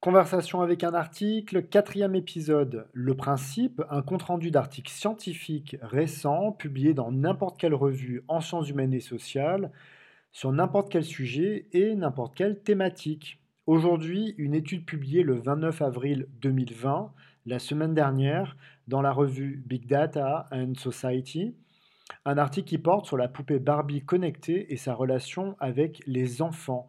Conversation avec un article, quatrième épisode. Le principe, un compte-rendu d'articles scientifiques récents publiés dans n'importe quelle revue en sciences humaines et sociales, sur n'importe quel sujet et n'importe quelle thématique. Aujourd'hui, une étude publiée le 29 avril 2020, la semaine dernière, dans la revue Big Data and Society, un article qui porte sur la poupée Barbie connectée et sa relation avec les enfants.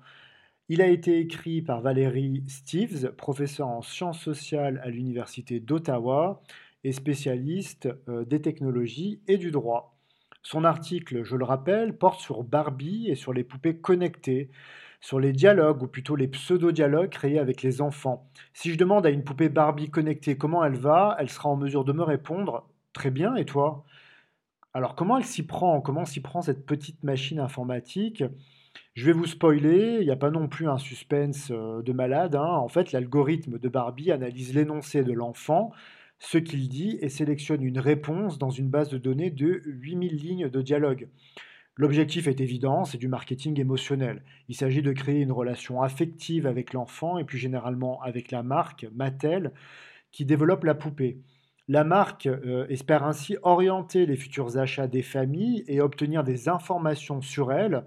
Il a été écrit par Valérie Steves, professeur en sciences sociales à l'Université d'Ottawa et spécialiste euh, des technologies et du droit. Son article, je le rappelle, porte sur Barbie et sur les poupées connectées, sur les dialogues, ou plutôt les pseudo-dialogues créés avec les enfants. Si je demande à une poupée Barbie connectée comment elle va, elle sera en mesure de me répondre Très bien, et toi? Alors comment elle s'y prend? Comment s'y prend cette petite machine informatique? Je vais vous spoiler, il n'y a pas non plus un suspense euh, de malade. Hein. En fait, l'algorithme de Barbie analyse l'énoncé de l'enfant, ce qu'il dit, et sélectionne une réponse dans une base de données de 8000 lignes de dialogue. L'objectif est évident, c'est du marketing émotionnel. Il s'agit de créer une relation affective avec l'enfant et plus généralement avec la marque Mattel qui développe la poupée. La marque euh, espère ainsi orienter les futurs achats des familles et obtenir des informations sur elles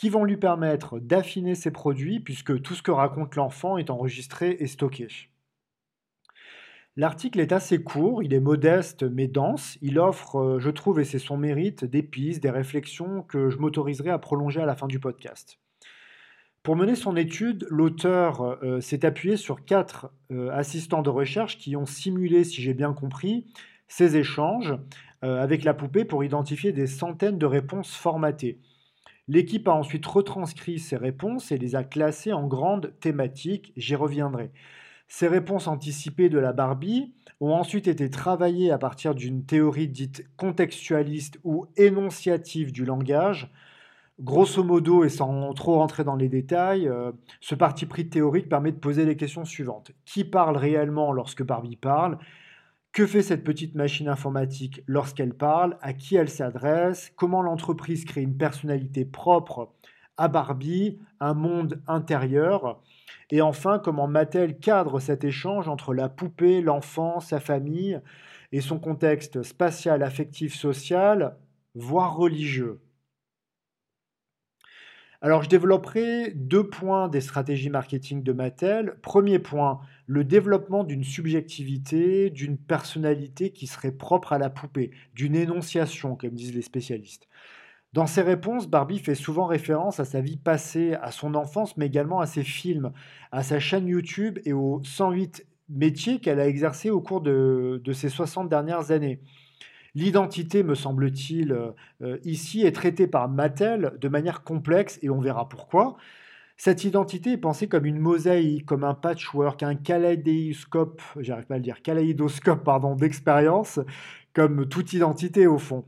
qui vont lui permettre d'affiner ses produits puisque tout ce que raconte l'enfant est enregistré et stocké. L'article est assez court, il est modeste mais dense, il offre, euh, je trouve, et c'est son mérite, des pistes, des réflexions que je m'autoriserai à prolonger à la fin du podcast. Pour mener son étude, l'auteur euh, s'est appuyé sur quatre euh, assistants de recherche qui ont simulé, si j'ai bien compris, ces échanges avec la poupée pour identifier des centaines de réponses formatées. L'équipe a ensuite retranscrit ces réponses et les a classées en grandes thématiques, j'y reviendrai. Ces réponses anticipées de la Barbie ont ensuite été travaillées à partir d'une théorie dite contextualiste ou énonciative du langage. Grosso modo, et sans trop rentrer dans les détails, euh, ce parti pris théorique permet de poser les questions suivantes. Qui parle réellement lorsque Barbie parle? Que fait cette petite machine informatique lorsqu'elle parle? À qui elle s'adresse? Comment l'entreprise crée une personnalité propre à Barbie, un monde intérieur? Et enfin, comment Mattel cadre cet échange entre la poupée, l'enfant, sa famille et son contexte spatial, affectif, social, voire religieux? Alors, je développerai deux points des stratégies marketing de Mattel. Premier point, le développement d'une subjectivité, d'une personnalité qui serait propre à la poupée, d'une énonciation, comme disent les spécialistes. Dans ses réponses, Barbie fait souvent référence à sa vie passée, à son enfance, mais également à ses films, à sa chaîne YouTube et aux 108 métiers qu'elle a exercés au cours de, de ces 60 dernières années. L'identité, me semble-t-il, euh, euh, ici est traitée par Mattel de manière complexe et on verra pourquoi. Cette identité est pensée comme une mosaïque, comme un patchwork, un kaléidoscope, j'arrive pas à le dire, kaléidoscope pardon, d'expérience, comme toute identité au fond.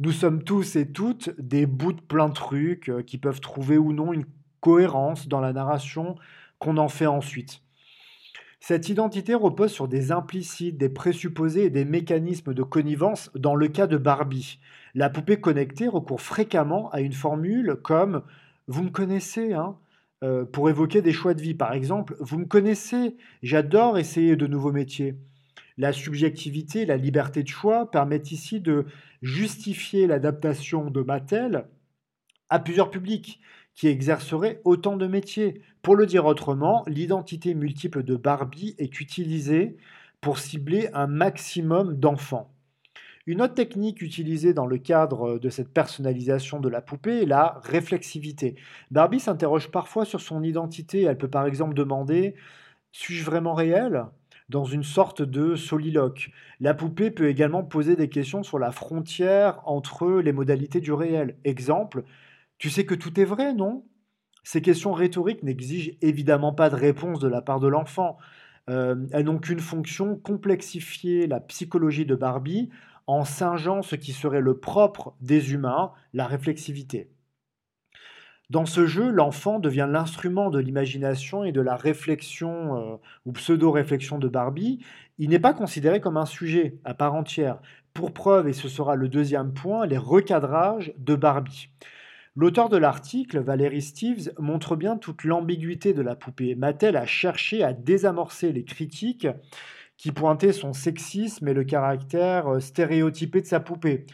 Nous sommes tous et toutes des bouts de plein de trucs euh, qui peuvent trouver ou non une cohérence dans la narration qu'on en fait ensuite. Cette identité repose sur des implicites, des présupposés et des mécanismes de connivence dans le cas de Barbie. La poupée connectée recourt fréquemment à une formule comme Vous me connaissez, hein euh, pour évoquer des choix de vie. Par exemple, Vous me connaissez, j'adore essayer de nouveaux métiers. La subjectivité, la liberté de choix permettent ici de justifier l'adaptation de Mattel à plusieurs publics qui exercerait autant de métiers. Pour le dire autrement, l'identité multiple de Barbie est utilisée pour cibler un maximum d'enfants. Une autre technique utilisée dans le cadre de cette personnalisation de la poupée est la réflexivité. Barbie s'interroge parfois sur son identité. Elle peut par exemple demander Suis-je vraiment réel? Dans une sorte de soliloque. La poupée peut également poser des questions sur la frontière entre les modalités du réel. Exemple, tu sais que tout est vrai, non? Ces questions rhétoriques n'exigent évidemment pas de réponse de la part de l'enfant. Euh, elles n'ont qu'une fonction, complexifier la psychologie de Barbie en singeant ce qui serait le propre des humains, la réflexivité. Dans ce jeu, l'enfant devient l'instrument de l'imagination et de la réflexion euh, ou pseudo-réflexion de Barbie. Il n'est pas considéré comme un sujet à part entière. Pour preuve, et ce sera le deuxième point, les recadrages de Barbie. L'auteur de l'article, Valérie Steves, montre bien toute l'ambiguïté de la poupée. Mattel a cherché à désamorcer les critiques qui pointaient son sexisme et le caractère euh, stéréotypé de sa poupée.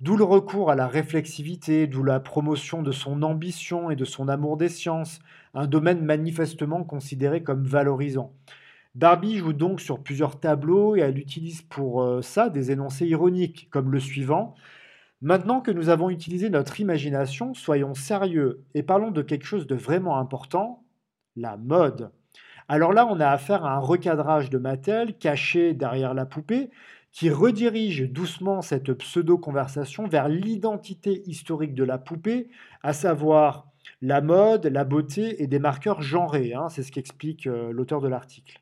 D'où le recours à la réflexivité, d'où la promotion de son ambition et de son amour des sciences, un domaine manifestement considéré comme valorisant. Barbie joue donc sur plusieurs tableaux et elle utilise pour euh, ça des énoncés ironiques, comme le suivant Maintenant que nous avons utilisé notre imagination, soyons sérieux et parlons de quelque chose de vraiment important, la mode. Alors là, on a affaire à un recadrage de Mattel caché derrière la poupée qui redirige doucement cette pseudo-conversation vers l'identité historique de la poupée, à savoir la mode, la beauté et des marqueurs genrés. Hein, c'est ce qu'explique euh, l'auteur de l'article.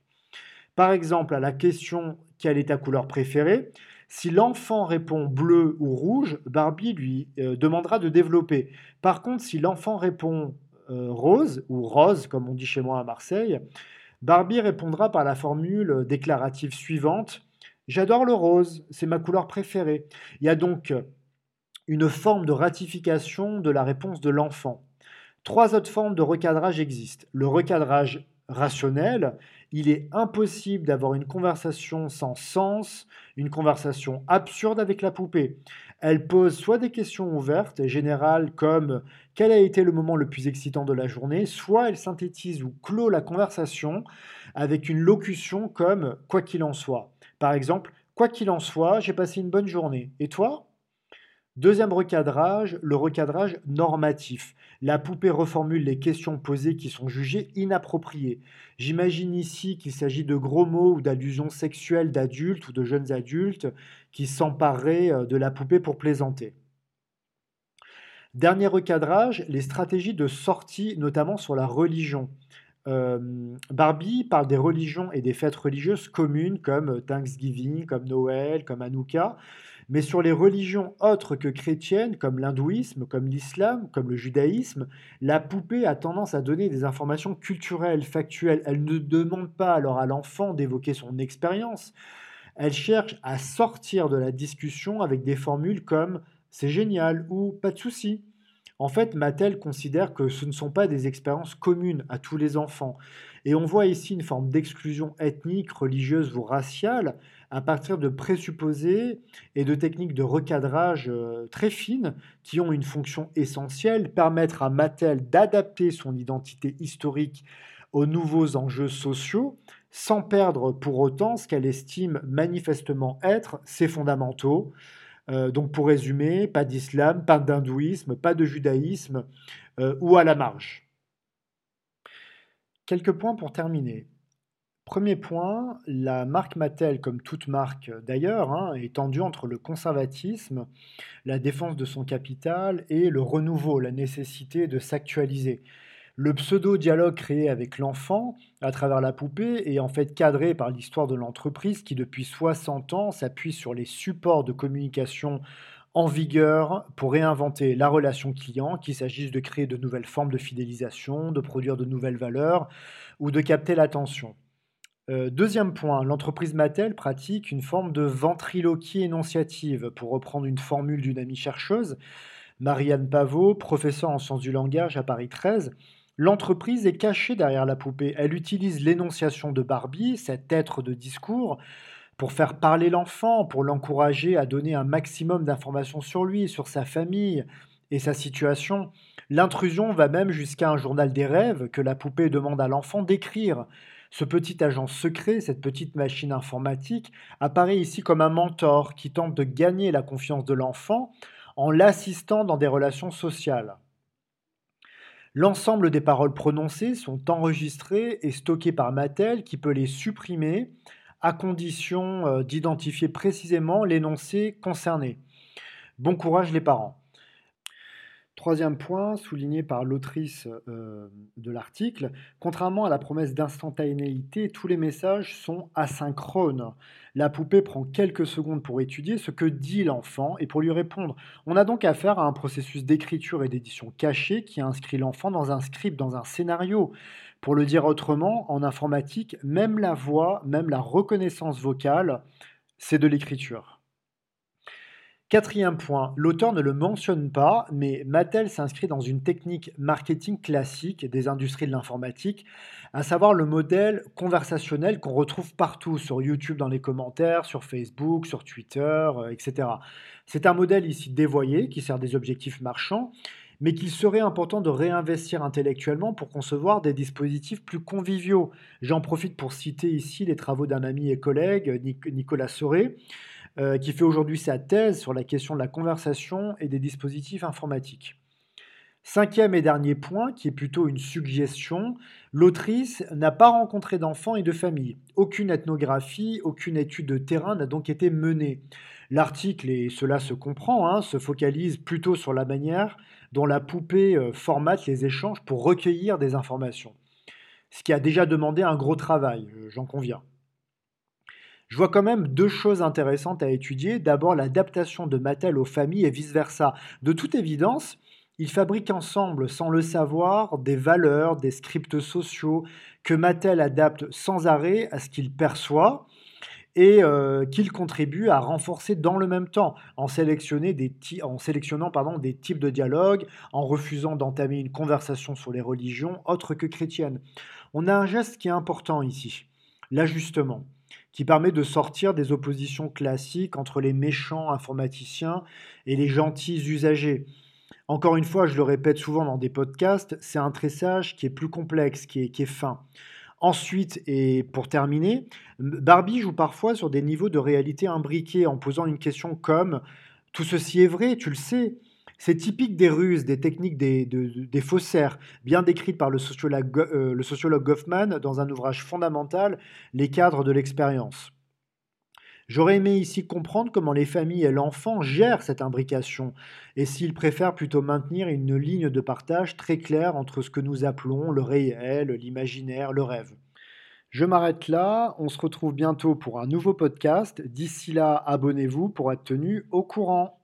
Par exemple, à la question quelle est ta couleur préférée, si l'enfant répond bleu ou rouge, Barbie lui euh, demandera de développer. Par contre, si l'enfant répond euh, rose ou rose, comme on dit chez moi à Marseille, Barbie répondra par la formule déclarative suivante J'adore le rose, c'est ma couleur préférée. Il y a donc une forme de ratification de la réponse de l'enfant. Trois autres formes de recadrage existent. Le recadrage rationnel, il est impossible d'avoir une conversation sans sens, une conversation absurde avec la poupée. Elle pose soit des questions ouvertes et générales comme quel a été le moment le plus excitant de la journée, soit elle synthétise ou clôt la conversation avec une locution comme quoi qu'il en soit. Par exemple, quoi qu'il en soit, j'ai passé une bonne journée. Et toi? Deuxième recadrage, le recadrage normatif. La poupée reformule les questions posées qui sont jugées inappropriées. J'imagine ici qu'il s'agit de gros mots ou d'allusions sexuelles d'adultes ou de jeunes adultes qui s'empareraient euh, de la poupée pour plaisanter. Dernier recadrage, les stratégies de sortie, notamment sur la religion. Euh, Barbie parle des religions et des fêtes religieuses communes comme Thanksgiving, comme Noël, comme Hanouka, mais sur les religions autres que chrétiennes, comme l'hindouisme, comme l'islam, comme le judaïsme, la poupée a tendance à donner des informations culturelles, factuelles. Elle ne demande pas alors à l'enfant d'évoquer son expérience. Elle cherche à sortir de la discussion avec des formules comme c'est génial ou pas de souci. En fait, Mattel considère que ce ne sont pas des expériences communes à tous les enfants. Et on voit ici une forme d'exclusion ethnique, religieuse ou raciale à partir de présupposés et de techniques de recadrage euh, très fines qui ont une fonction essentielle, permettre à Mattel d'adapter son identité historique aux nouveaux enjeux sociaux sans perdre pour autant ce qu'elle estime manifestement être ses fondamentaux. Euh, donc pour résumer, pas d'islam, pas d'hindouisme, pas de judaïsme euh, ou à la marge. Quelques points pour terminer. Premier point, la marque Mattel, comme toute marque d'ailleurs, hein, est tendue entre le conservatisme, la défense de son capital et le renouveau, la nécessité de s'actualiser. Le pseudo-dialogue créé avec l'enfant à travers la poupée est en fait cadré par l'histoire de l'entreprise qui depuis 60 ans s'appuie sur les supports de communication en vigueur pour réinventer la relation client, qu'il s'agisse de créer de nouvelles formes de fidélisation, de produire de nouvelles valeurs ou de capter l'attention. Euh, deuxième point, l'entreprise Mattel pratique une forme de ventriloquie énonciative, pour reprendre une formule d'une amie chercheuse, Marianne Pavot, professeure en sciences du langage à Paris 13. L'entreprise est cachée derrière la poupée. Elle utilise l'énonciation de Barbie, cet être de discours, pour faire parler l'enfant, pour l'encourager à donner un maximum d'informations sur lui, sur sa famille et sa situation. L'intrusion va même jusqu'à un journal des rêves que la poupée demande à l'enfant d'écrire. Ce petit agent secret, cette petite machine informatique, apparaît ici comme un mentor qui tente de gagner la confiance de l'enfant en l'assistant dans des relations sociales. L'ensemble des paroles prononcées sont enregistrées et stockées par Mattel qui peut les supprimer à condition euh, d'identifier précisément l'énoncé concerné. Bon courage les parents. Troisième point, souligné par l'autrice euh, de l'article, contrairement à la promesse d'instantanéité, tous les messages sont asynchrones. La poupée prend quelques secondes pour étudier ce que dit l'enfant et pour lui répondre. On a donc affaire à un processus d'écriture et d'édition caché qui inscrit l'enfant dans un script, dans un scénario. Pour le dire autrement, en informatique, même la voix, même la reconnaissance vocale, c'est de l'écriture. Quatrième point, l'auteur ne le mentionne pas, mais Mattel s'inscrit dans une technique marketing classique des industries de l'informatique, à savoir le modèle conversationnel qu'on retrouve partout sur YouTube dans les commentaires, sur Facebook, sur Twitter, euh, etc. C'est un modèle ici dévoyé qui sert des objectifs marchands, mais qu'il serait important de réinvestir intellectuellement pour concevoir des dispositifs plus conviviaux. J'en profite pour citer ici les travaux d'un ami et collègue, Nicolas Soré, euh, qui fait aujourd'hui sa thèse sur la question de la conversation et des dispositifs informatiques. Cinquième et dernier point, qui est plutôt une suggestion, l'autrice n'a pas rencontré d'enfants et de familles. Aucune ethnographie, aucune étude de terrain n'a donc été menée. L'article, et cela se comprend, hein, se focalise plutôt sur la manière dont la poupée euh, formate les échanges pour recueillir des informations. Ce qui a déjà demandé un gros travail, euh, j'en conviens. Je vois quand même deux choses intéressantes à étudier. D'abord, l'adaptation de Mattel aux familles et vice-versa. De toute évidence, ils fabriquent ensemble, sans le savoir, des valeurs, des scripts sociaux que Mattel adapte sans arrêt à ce qu'il perçoit et euh, qu'il contribue à renforcer dans le même temps, en, sélectionnant des types de dialogue, en refusant d'entamer une conversation sur les religions autres que chrétiennes. On a un geste qui est important ici, l'ajustement qui permet de sortir des oppositions classiques entre les méchants informaticiens et les gentils usagers. Encore une fois, je le répète souvent dans des podcasts, c'est un tressage qui est plus complexe, qui est, fin. Ensuite, et pour terminer, Barbie joue parfois sur des niveaux de réalité imbriqués en posant une question comme Tout ceci est vrai, tu le sais, c'est typique des ruses, des techniques des, faussaires, bien décrites par le sociologue, euh, le sociologue Goffman dans un ouvrage fondamental, Les cadres de l'expérience. J'aurais aimé ici comprendre comment les familles et l'enfant gèrent cette imbrication et s'ils préfèrent plutôt maintenir une ligne de partage très claire entre ce que nous appelons le réel, l'imaginaire, le rêve. Je m'arrête là, on se retrouve bientôt pour un nouveau podcast. D'ici là, abonnez-vous pour être tenu au courant.